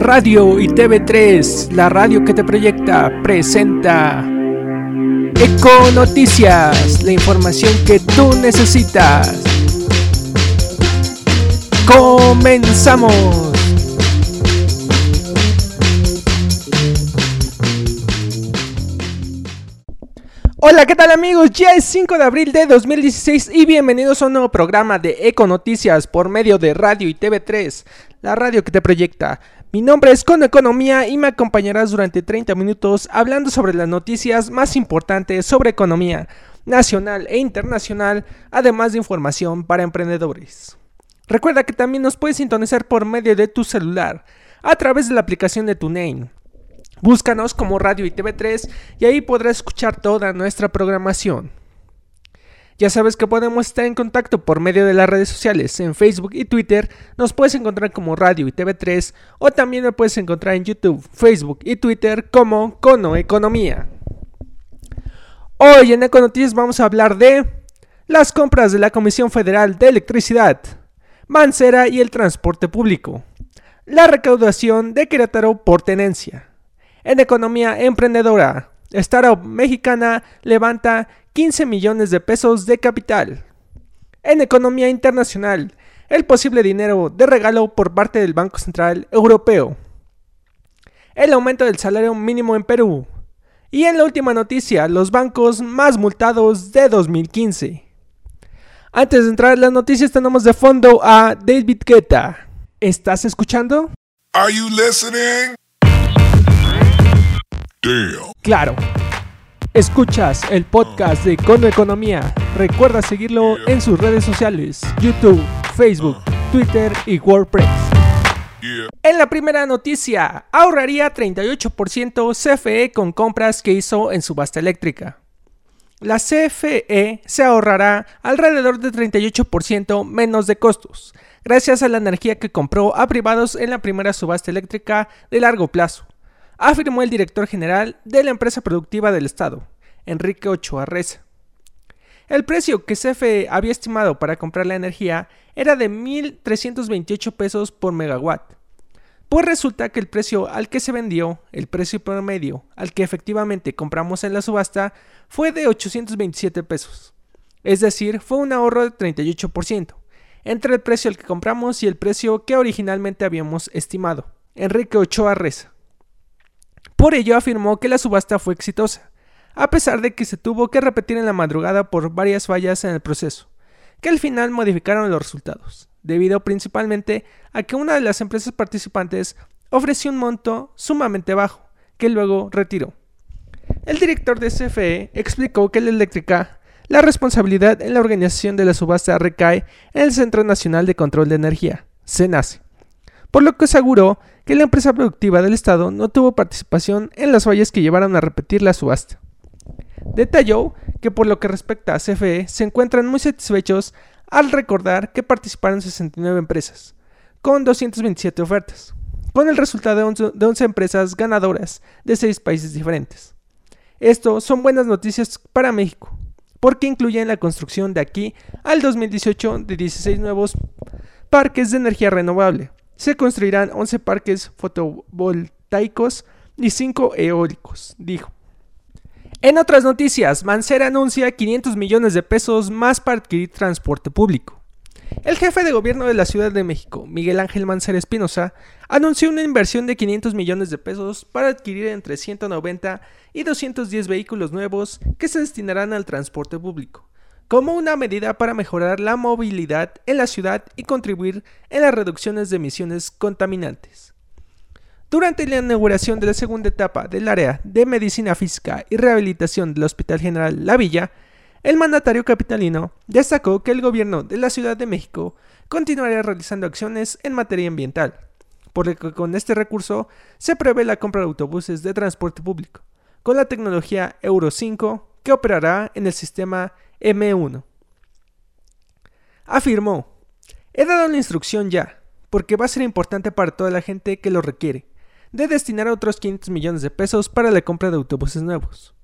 Radio y TV3, la radio que te proyecta, presenta Eco Noticias, la información que tú necesitas. Comenzamos. Hola, ¿qué tal amigos? Ya es 5 de abril de 2016 y bienvenidos a un nuevo programa de Eco Noticias por medio de Radio y TV3, la radio que te proyecta. Mi nombre es Cono Economía y me acompañarás durante 30 minutos hablando sobre las noticias más importantes sobre economía nacional e internacional, además de información para emprendedores. Recuerda que también nos puedes sintonizar por medio de tu celular a través de la aplicación de TuneIn. Búscanos como Radio y TV3 y ahí podrás escuchar toda nuestra programación. Ya sabes que podemos estar en contacto por medio de las redes sociales, en Facebook y Twitter. Nos puedes encontrar como Radio y TV3 o también me puedes encontrar en YouTube, Facebook y Twitter como Cono Economía. Hoy en Econoticias vamos a hablar de las compras de la Comisión Federal de Electricidad, Mancera y el transporte público, la recaudación de Querétaro por tenencia. En economía emprendedora, Startup Mexicana levanta 15 millones de pesos de capital. En economía internacional, el posible dinero de regalo por parte del Banco Central Europeo. El aumento del salario mínimo en Perú. Y en la última noticia, los bancos más multados de 2015. Antes de entrar en las noticias tenemos de fondo a David Guetta. ¿Estás escuchando? Are you listening? Claro. Escuchas el podcast de Cono Economía. Recuerda seguirlo en sus redes sociales, YouTube, Facebook, Twitter y WordPress. En la primera noticia, ahorraría 38% CFE con compras que hizo en subasta eléctrica. La CFE se ahorrará alrededor de 38% menos de costos, gracias a la energía que compró a privados en la primera subasta eléctrica de largo plazo afirmó el director general de la empresa productiva del Estado, Enrique Ochoa Reza. El precio que CFE había estimado para comprar la energía era de 1.328 pesos por megawatt. Pues resulta que el precio al que se vendió, el precio promedio al que efectivamente compramos en la subasta, fue de 827 pesos. Es decir, fue un ahorro de 38%, entre el precio al que compramos y el precio que originalmente habíamos estimado. Enrique Ochoa Reza. Por ello afirmó que la subasta fue exitosa, a pesar de que se tuvo que repetir en la madrugada por varias fallas en el proceso, que al final modificaron los resultados, debido principalmente a que una de las empresas participantes ofreció un monto sumamente bajo, que luego retiró. El director de CFE explicó que la eléctrica, la responsabilidad en la organización de la subasta recae en el Centro Nacional de Control de Energía, CENACE, por lo que aseguró que la empresa productiva del Estado no tuvo participación en las fallas que llevaron a repetir la subasta. Detalló que por lo que respecta a CFE se encuentran muy satisfechos al recordar que participaron 69 empresas, con 227 ofertas, con el resultado de 11 empresas ganadoras de 6 países diferentes. Esto son buenas noticias para México, porque incluyen la construcción de aquí al 2018 de 16 nuevos parques de energía renovable, se construirán 11 parques fotovoltaicos y 5 eólicos, dijo. En otras noticias, Mancera anuncia 500 millones de pesos más para adquirir transporte público. El jefe de gobierno de la Ciudad de México, Miguel Ángel Mancera Espinosa, anunció una inversión de 500 millones de pesos para adquirir entre 190 y 210 vehículos nuevos que se destinarán al transporte público como una medida para mejorar la movilidad en la ciudad y contribuir en las reducciones de emisiones contaminantes. Durante la inauguración de la segunda etapa del área de medicina física y rehabilitación del Hospital General La Villa, el mandatario capitalino destacó que el gobierno de la Ciudad de México continuará realizando acciones en materia ambiental, por lo que con este recurso se prevé la compra de autobuses de transporte público, con la tecnología Euro 5 que operará en el sistema M1. Afirmó, he dado la instrucción ya, porque va a ser importante para toda la gente que lo requiere, de destinar otros 500 millones de pesos para la compra de autobuses nuevos.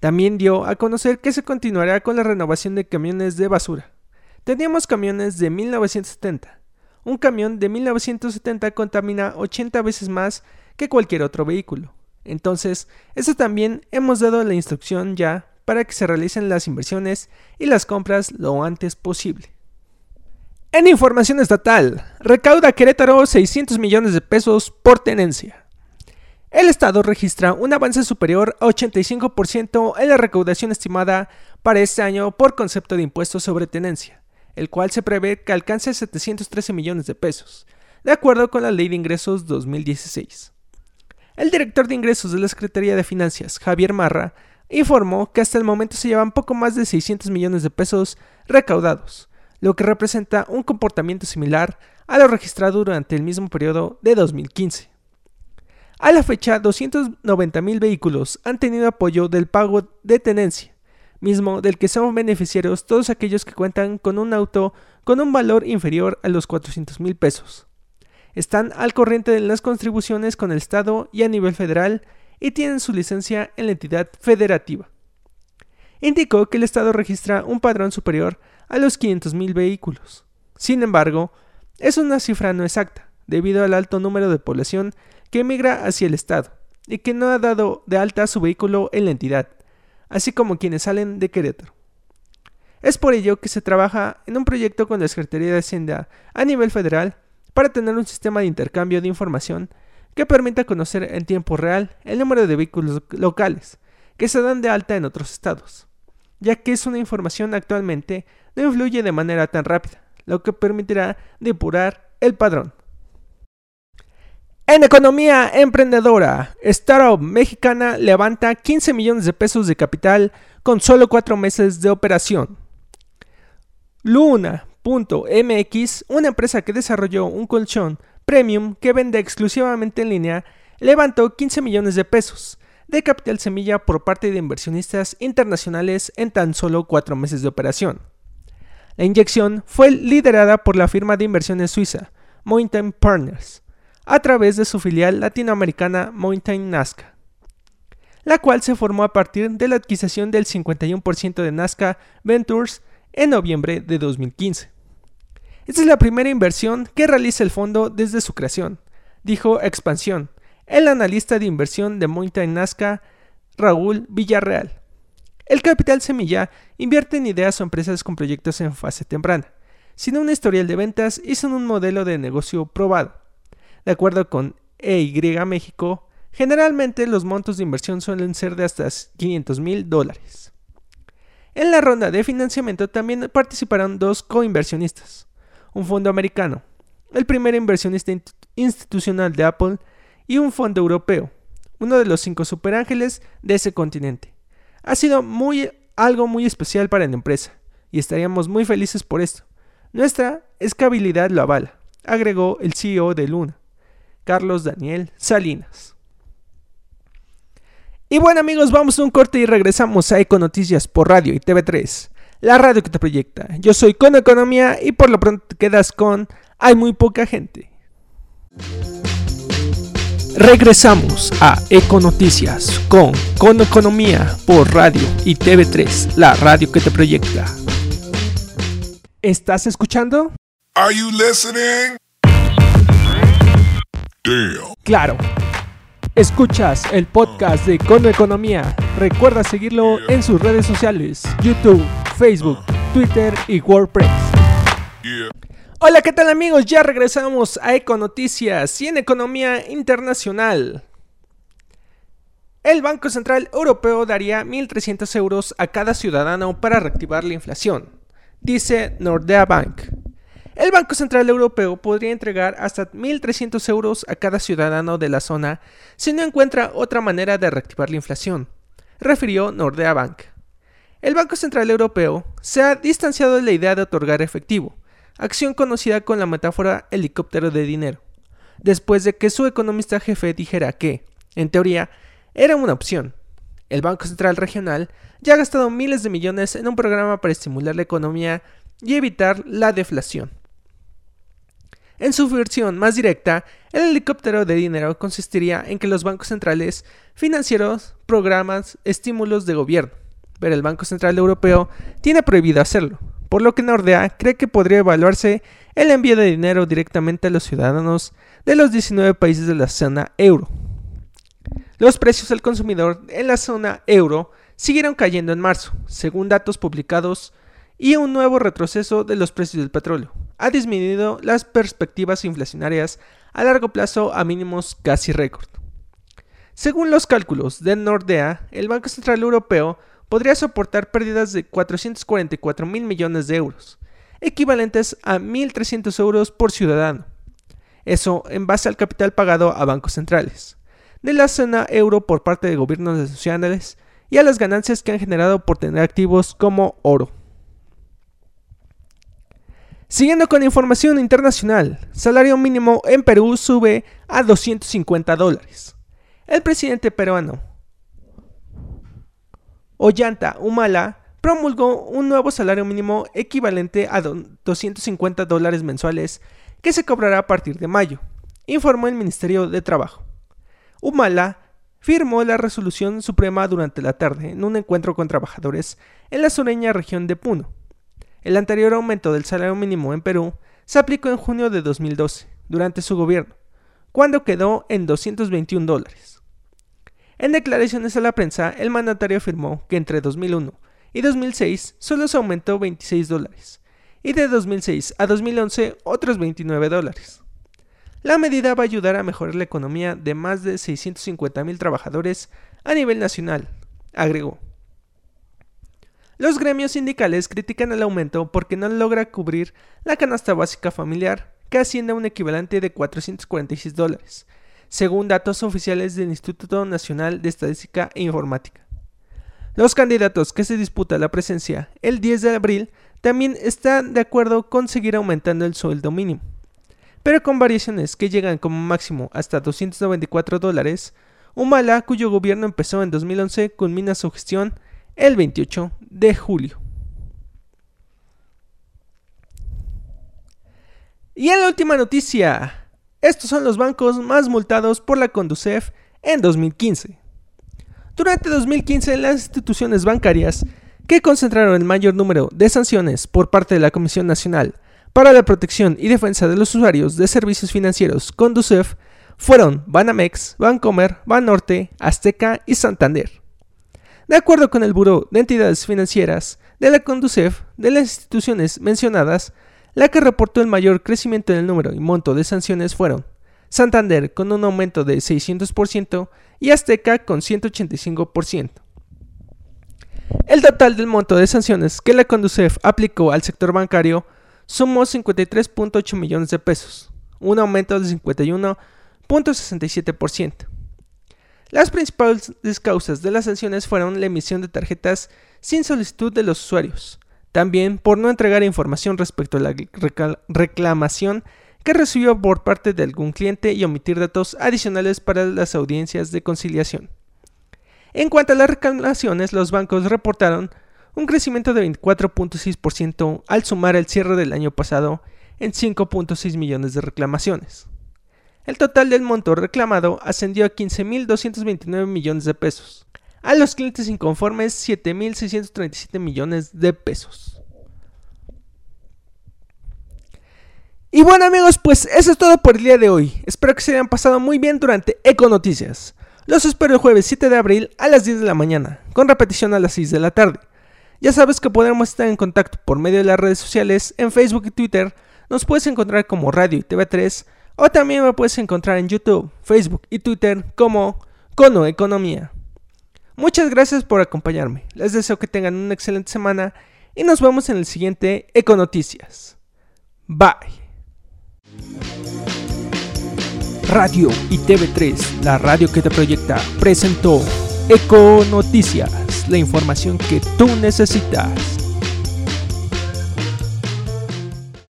También dio a conocer que se continuará con la renovación de camiones de basura. Teníamos camiones de 1970, Un camión de 1970 contamina 80 veces más que cualquier otro vehículo. Entonces, eso también hemos dado la instrucción ya para que se realicen las inversiones y las compras lo antes posible. En información estatal, recauda Querétaro 600 millones de pesos por tenencia. El Estado registra un avance superior a 85% en la recaudación estimada para este año por concepto de impuestos sobre tenencia, el cual se prevé que alcance 713 millones de pesos, de acuerdo con la Ley de Ingresos 2016. El director de ingresos de la Secretaría de Finanzas, Javier Marra, informó que hasta el momento se llevan poco más de 600 millones de pesos recaudados, lo que representa un comportamiento similar a lo registrado durante el mismo periodo de 2015. A la fecha, 290.000 vehículos han tenido apoyo del pago de tenencia, mismo del que son beneficiarios todos aquellos que cuentan con un auto con un valor inferior a los 400.000 pesos. Están al corriente de las contribuciones con el Estado y a nivel federal y tienen su licencia en la entidad federativa. Indicó que el Estado registra un padrón superior a los 500.000 vehículos. Sin embargo, es una cifra no exacta, debido al alto número de población que emigra hacia el Estado y que no ha dado de alta su vehículo en la entidad, así como quienes salen de Querétaro. Es por ello que se trabaja en un proyecto con la Secretaría de Hacienda a nivel federal para tener un sistema de intercambio de información que permita conocer en tiempo real el número de vehículos locales que se dan de alta en otros estados, ya que es una información actualmente no influye de manera tan rápida, lo que permitirá depurar el padrón. En economía emprendedora, Startup mexicana levanta 15 millones de pesos de capital con solo 4 meses de operación. Luna.mx, una empresa que desarrolló un colchón premium que vende exclusivamente en línea, levantó 15 millones de pesos de capital semilla por parte de inversionistas internacionales en tan solo 4 meses de operación. La inyección fue liderada por la firma de inversiones suiza, Mountain Partners, a través de su filial latinoamericana Mountain Nazca, la cual se formó a partir de la adquisición del 51% de Nazca Ventures en noviembre de 2015. Esta es la primera inversión que realiza el fondo desde su creación, dijo Expansión, el analista de inversión de Mountain Nazca, Raúl Villarreal. El capital semilla invierte en ideas o empresas con proyectos en fase temprana, sin un historial de ventas y sin un modelo de negocio probado. De acuerdo con EY México, generalmente los montos de inversión suelen ser de hasta 500 mil dólares. En la ronda de financiamiento también participaron dos coinversionistas, un fondo americano, el primer inversionista institucional de Apple y un fondo europeo, uno de los cinco superángeles de ese continente. Ha sido algo muy especial para la empresa y estaríamos muy felices por esto. Nuestra escabilidad lo avala, agregó el CEO de Luna, Carlos Daniel Salinas. Y bueno amigos, vamos a un corte y regresamos a Econoticias por Radio y TV3, la radio que te proyecta. Yo soy Con Economía y por lo pronto te quedas con Hay muy poca gente. Regresamos a Econoticias con Con Economía por Radio y TV3, la radio que te proyecta. ¿Estás escuchando? Are you listening? Claro. Escuchas el podcast de Con Economía. Recuerda seguirlo en sus redes sociales, YouTube, Facebook, Twitter y WordPress. Hola, ¿qué tal amigos? Ya regresamos a Econoticias y en Economía Internacional. El Banco Central Europeo daría 1.300 euros a cada ciudadano para reactivar la inflación, dice Nordea Bank. El Banco Central Europeo podría entregar hasta 1.300 euros a cada ciudadano de la zona si no encuentra otra manera de reactivar la inflación, refirió Nordea Bank. El Banco Central Europeo se ha distanciado de la idea de otorgar efectivo, acción conocida con la metáfora helicóptero de dinero, después de que su economista jefe dijera que, en teoría, era una opción. El Banco Central Regional ya ha gastado miles de millones en un programa para estimular la economía y evitar la deflación. En su versión más directa, el helicóptero de dinero consistiría en que los bancos centrales financieros programas estímulos de gobierno, pero el Banco Central Europeo tiene prohibido hacerlo, por lo que Nordea cree que podría evaluarse el envío de dinero directamente a los ciudadanos de los 19 países de la zona euro. Los precios al consumidor en la zona euro siguieron cayendo en marzo, según datos publicados, y un nuevo retroceso de los precios del petróleo ha disminuido las perspectivas inflacionarias a largo plazo a mínimos casi récord. Según los cálculos de Nordea, el Banco Central Europeo podría soportar pérdidas de 444 mil millones de euros, equivalentes a 1.300 euros por ciudadano. Eso en base al capital pagado a bancos centrales, de la zona euro por parte de gobiernos nacionales y a las ganancias que han generado por tener activos como oro. Siguiendo con información internacional, salario mínimo en Perú sube a 250 dólares. El presidente peruano Ollanta Humala promulgó un nuevo salario mínimo equivalente a 250 dólares mensuales que se cobrará a partir de mayo, informó el Ministerio de Trabajo. Humala firmó la resolución suprema durante la tarde en un encuentro con trabajadores en la sureña región de Puno. El anterior aumento del salario mínimo en Perú se aplicó en junio de 2012, durante su gobierno, cuando quedó en 221 dólares. En declaraciones a la prensa, el mandatario afirmó que entre 2001 y 2006 solo se aumentó 26 dólares, y de 2006 a 2011 otros 29 dólares. La medida va a ayudar a mejorar la economía de más de 650 mil trabajadores a nivel nacional, agregó. Los gremios sindicales critican el aumento porque no logra cubrir la canasta básica familiar, que asciende a un equivalente de 446 dólares, según datos oficiales del Instituto Nacional de Estadística e Informática. Los candidatos que se disputa la presencia el 10 de abril también están de acuerdo con seguir aumentando el sueldo mínimo, pero con variaciones que llegan como máximo hasta 294 dólares. Humala, cuyo gobierno empezó en 2011, culmina su gestión el 28 de julio. Y en la última noticia, estos son los bancos más multados por la Conducef en 2015. Durante 2015, las instituciones bancarias que concentraron el mayor número de sanciones por parte de la Comisión Nacional para la Protección y Defensa de los Usuarios de Servicios Financieros Conducef fueron Banamex, Bancomer, Banorte, Azteca y Santander. De acuerdo con el Buró de Entidades Financieras de la Conducef, de las instituciones mencionadas, la que reportó el mayor crecimiento en el número y monto de sanciones fueron Santander con un aumento de 600% y Azteca con 185%. El total del monto de sanciones que la Conducef aplicó al sector bancario sumó 53.8 millones de pesos, un aumento de 51.67%. Las principales causas de las sanciones fueron la emisión de tarjetas sin solicitud de los usuarios, también por no entregar información respecto a la reclamación que recibió por parte de algún cliente y omitir datos adicionales para las audiencias de conciliación. En cuanto a las reclamaciones, los bancos reportaron un crecimiento de 24.6% al sumar el cierre del año pasado en 5.6 millones de reclamaciones. El total del monto reclamado ascendió a 15.229 millones de pesos, a los clientes inconformes 7.637 millones de pesos. Y bueno amigos, pues eso es todo por el día de hoy. Espero que se hayan pasado muy bien durante Eco Noticias. Los espero el jueves 7 de abril a las 10 de la mañana, con repetición a las 6 de la tarde. Ya sabes que podremos estar en contacto por medio de las redes sociales, en Facebook y Twitter. Nos puedes encontrar como Radio y TV3, o también me puedes encontrar en YouTube, Facebook y Twitter como Cono Economía. Muchas gracias por acompañarme. Les deseo que tengan una excelente semana y nos vemos en el siguiente Econoticias. Bye. Radio y TV3, la radio que te proyecta, presentó Econoticias, la información que tú necesitas.